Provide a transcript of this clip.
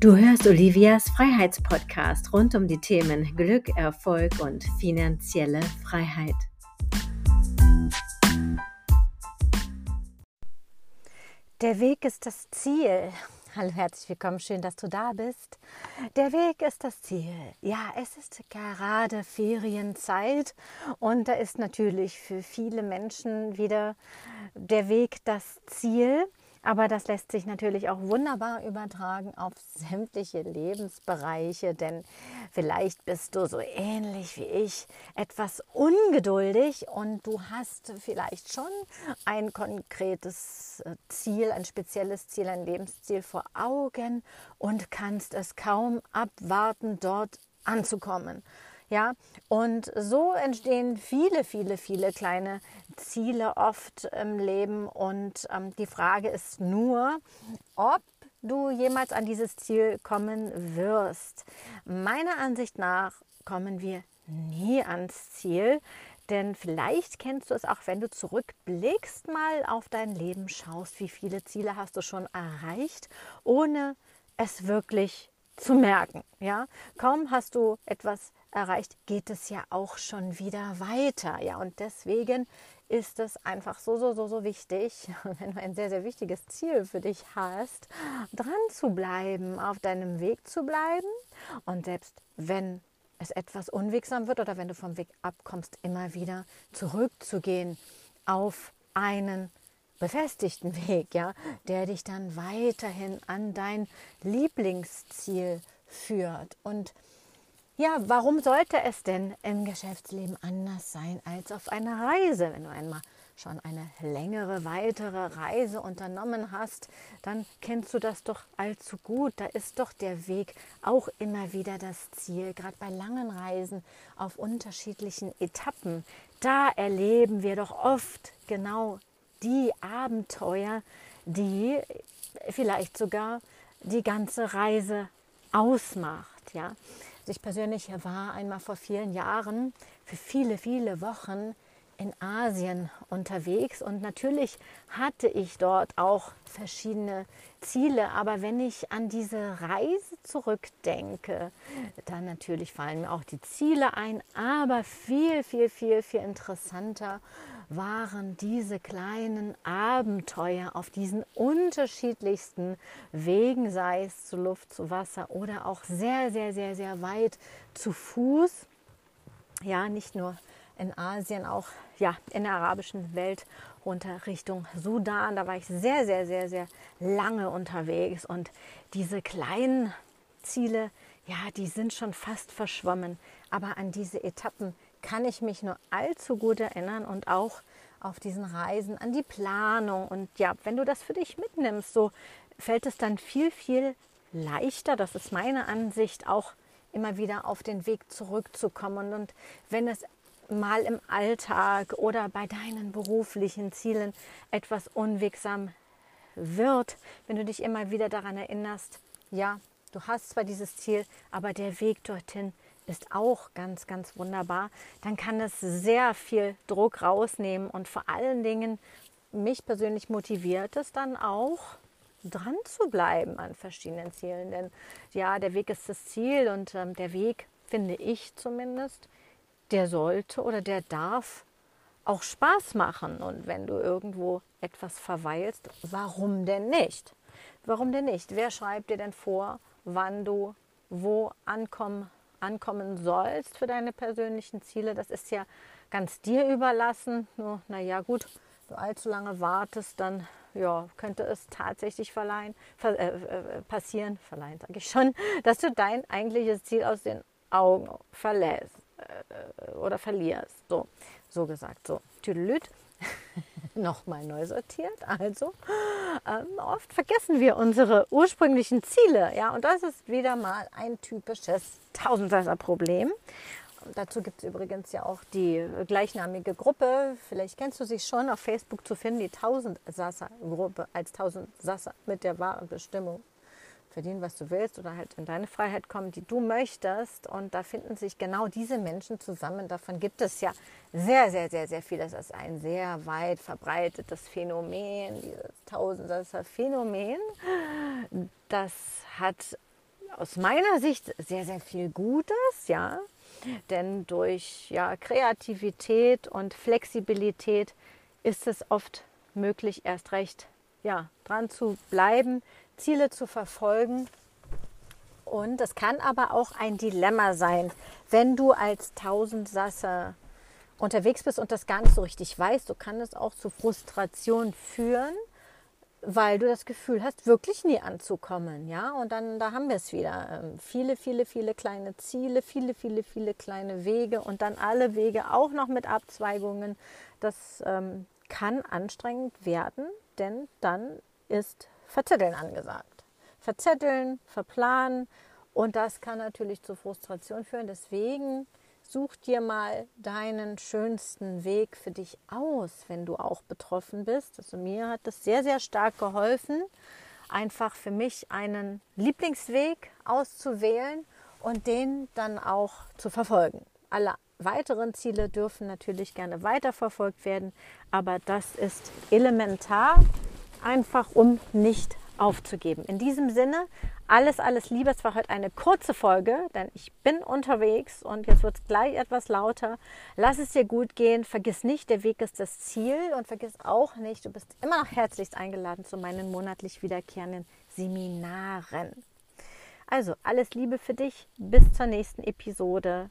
Du hörst Olivias Freiheitspodcast rund um die Themen Glück, Erfolg und finanzielle Freiheit. Der Weg ist das Ziel. Hallo, herzlich willkommen, schön, dass du da bist. Der Weg ist das Ziel. Ja, es ist gerade Ferienzeit und da ist natürlich für viele Menschen wieder der Weg das Ziel. Aber das lässt sich natürlich auch wunderbar übertragen auf sämtliche Lebensbereiche, denn vielleicht bist du so ähnlich wie ich etwas ungeduldig und du hast vielleicht schon ein konkretes äh, Ziel, ein spezielles Ziel, ein Lebensziel vor Augen und kannst es kaum abwarten, dort anzukommen. Ja, und so entstehen viele, viele, viele kleine Ziele oft im Leben. Und ähm, die Frage ist nur, ob du jemals an dieses Ziel kommen wirst. Meiner Ansicht nach kommen wir nie ans Ziel, denn vielleicht kennst du es auch, wenn du zurückblickst, mal auf dein Leben schaust, wie viele Ziele hast du schon erreicht, ohne es wirklich zu merken. Ja, kaum hast du etwas erreicht, geht es ja auch schon wieder weiter. Ja, und deswegen ist es einfach so, so, so, so wichtig, wenn du ein sehr, sehr wichtiges Ziel für dich hast, dran zu bleiben, auf deinem Weg zu bleiben. Und selbst wenn es etwas unwegsam wird oder wenn du vom Weg abkommst, immer wieder zurückzugehen auf einen befestigten Weg, ja, der dich dann weiterhin an dein Lieblingsziel führt. Und ja, warum sollte es denn im Geschäftsleben anders sein als auf einer Reise? Wenn du einmal schon eine längere, weitere Reise unternommen hast, dann kennst du das doch allzu gut. Da ist doch der Weg auch immer wieder das Ziel. Gerade bei langen Reisen auf unterschiedlichen Etappen, da erleben wir doch oft genau die Abenteuer, die vielleicht sogar die ganze Reise ausmacht. Ja? Ich persönlich war einmal vor vielen Jahren für viele, viele Wochen in Asien unterwegs. Und natürlich hatte ich dort auch verschiedene Ziele, aber wenn ich an diese Reise zurückdenke, dann natürlich fallen mir auch die Ziele ein, aber viel, viel, viel, viel interessanter waren diese kleinen Abenteuer auf diesen unterschiedlichsten Wegen, sei es zu Luft, zu Wasser oder auch sehr, sehr, sehr, sehr weit zu Fuß. Ja, nicht nur in Asien, auch ja, in der arabischen Welt runter Richtung Sudan. Da war ich sehr, sehr, sehr, sehr lange unterwegs und diese kleinen Ziele, ja, die sind schon fast verschwommen. Aber an diese Etappen kann ich mich nur allzu gut erinnern und auch auf diesen Reisen an die Planung. Und ja, wenn du das für dich mitnimmst, so fällt es dann viel, viel leichter, das ist meine Ansicht, auch immer wieder auf den Weg zurückzukommen. Und wenn es mal im Alltag oder bei deinen beruflichen Zielen etwas unwegsam wird, wenn du dich immer wieder daran erinnerst, ja, du hast zwar dieses Ziel, aber der Weg dorthin ist auch ganz, ganz wunderbar, dann kann es sehr viel Druck rausnehmen und vor allen Dingen mich persönlich motiviert es dann auch, dran zu bleiben an verschiedenen Zielen. Denn ja, der Weg ist das Ziel und ähm, der Weg, finde ich zumindest, der sollte oder der darf auch Spaß machen. Und wenn du irgendwo etwas verweilst, warum denn nicht? Warum denn nicht? Wer schreibt dir denn vor, wann du wo ankommen ankommen sollst für deine persönlichen Ziele. Das ist ja ganz dir überlassen. Nur, naja, gut, du allzu lange wartest, dann ja, könnte es tatsächlich verleihen, ver, äh, äh, passieren, verleihen sage ich schon, dass du dein eigentliches Ziel aus den Augen verlässt oder verlierst. So, so gesagt, so. Tüdelüt. nochmal neu sortiert. Also ähm, oft vergessen wir unsere ursprünglichen Ziele. Ja, und das ist wieder mal ein typisches Tausendsasser-Problem. Dazu gibt es übrigens ja auch die gleichnamige Gruppe. Vielleicht kennst du sie schon auf Facebook zu finden, die Tausendsasser-Gruppe als Tausendsasser mit der wahren Bestimmung verdienen, was du willst oder halt in deine Freiheit kommen, die du möchtest. Und da finden sich genau diese Menschen zusammen. Davon gibt es ja sehr, sehr, sehr, sehr viel. Das ist ein sehr weit verbreitetes Phänomen, dieses Tausendsasser Phänomen. Das hat aus meiner Sicht sehr, sehr viel Gutes, ja. Denn durch ja, Kreativität und Flexibilität ist es oft möglich, erst recht ja, dran zu bleiben, Ziele zu verfolgen. Und es kann aber auch ein Dilemma sein, wenn du als Tausendsasser unterwegs bist und das gar nicht so richtig weißt, so kann es auch zu Frustration führen, weil du das Gefühl hast, wirklich nie anzukommen, ja. Und dann, da haben wir es wieder. Ähm, viele, viele, viele kleine Ziele, viele, viele, viele kleine Wege und dann alle Wege auch noch mit Abzweigungen. Das ähm, kann anstrengend werden, denn dann ist Verzetteln angesagt. Verzetteln, verplanen und das kann natürlich zu Frustration führen. Deswegen such dir mal deinen schönsten Weg für dich aus, wenn du auch betroffen bist. Also mir hat das sehr, sehr stark geholfen, einfach für mich einen Lieblingsweg auszuwählen und den dann auch zu verfolgen. Alle weiteren Ziele dürfen natürlich gerne weiterverfolgt werden, aber das ist elementar, einfach um nicht aufzugeben. In diesem Sinne, alles, alles Liebe. Es war heute eine kurze Folge, denn ich bin unterwegs und jetzt wird es gleich etwas lauter. Lass es dir gut gehen. Vergiss nicht, der Weg ist das Ziel und vergiss auch nicht, du bist immer noch herzlichst eingeladen zu meinen monatlich wiederkehrenden Seminaren. Also, alles Liebe für dich. Bis zur nächsten Episode.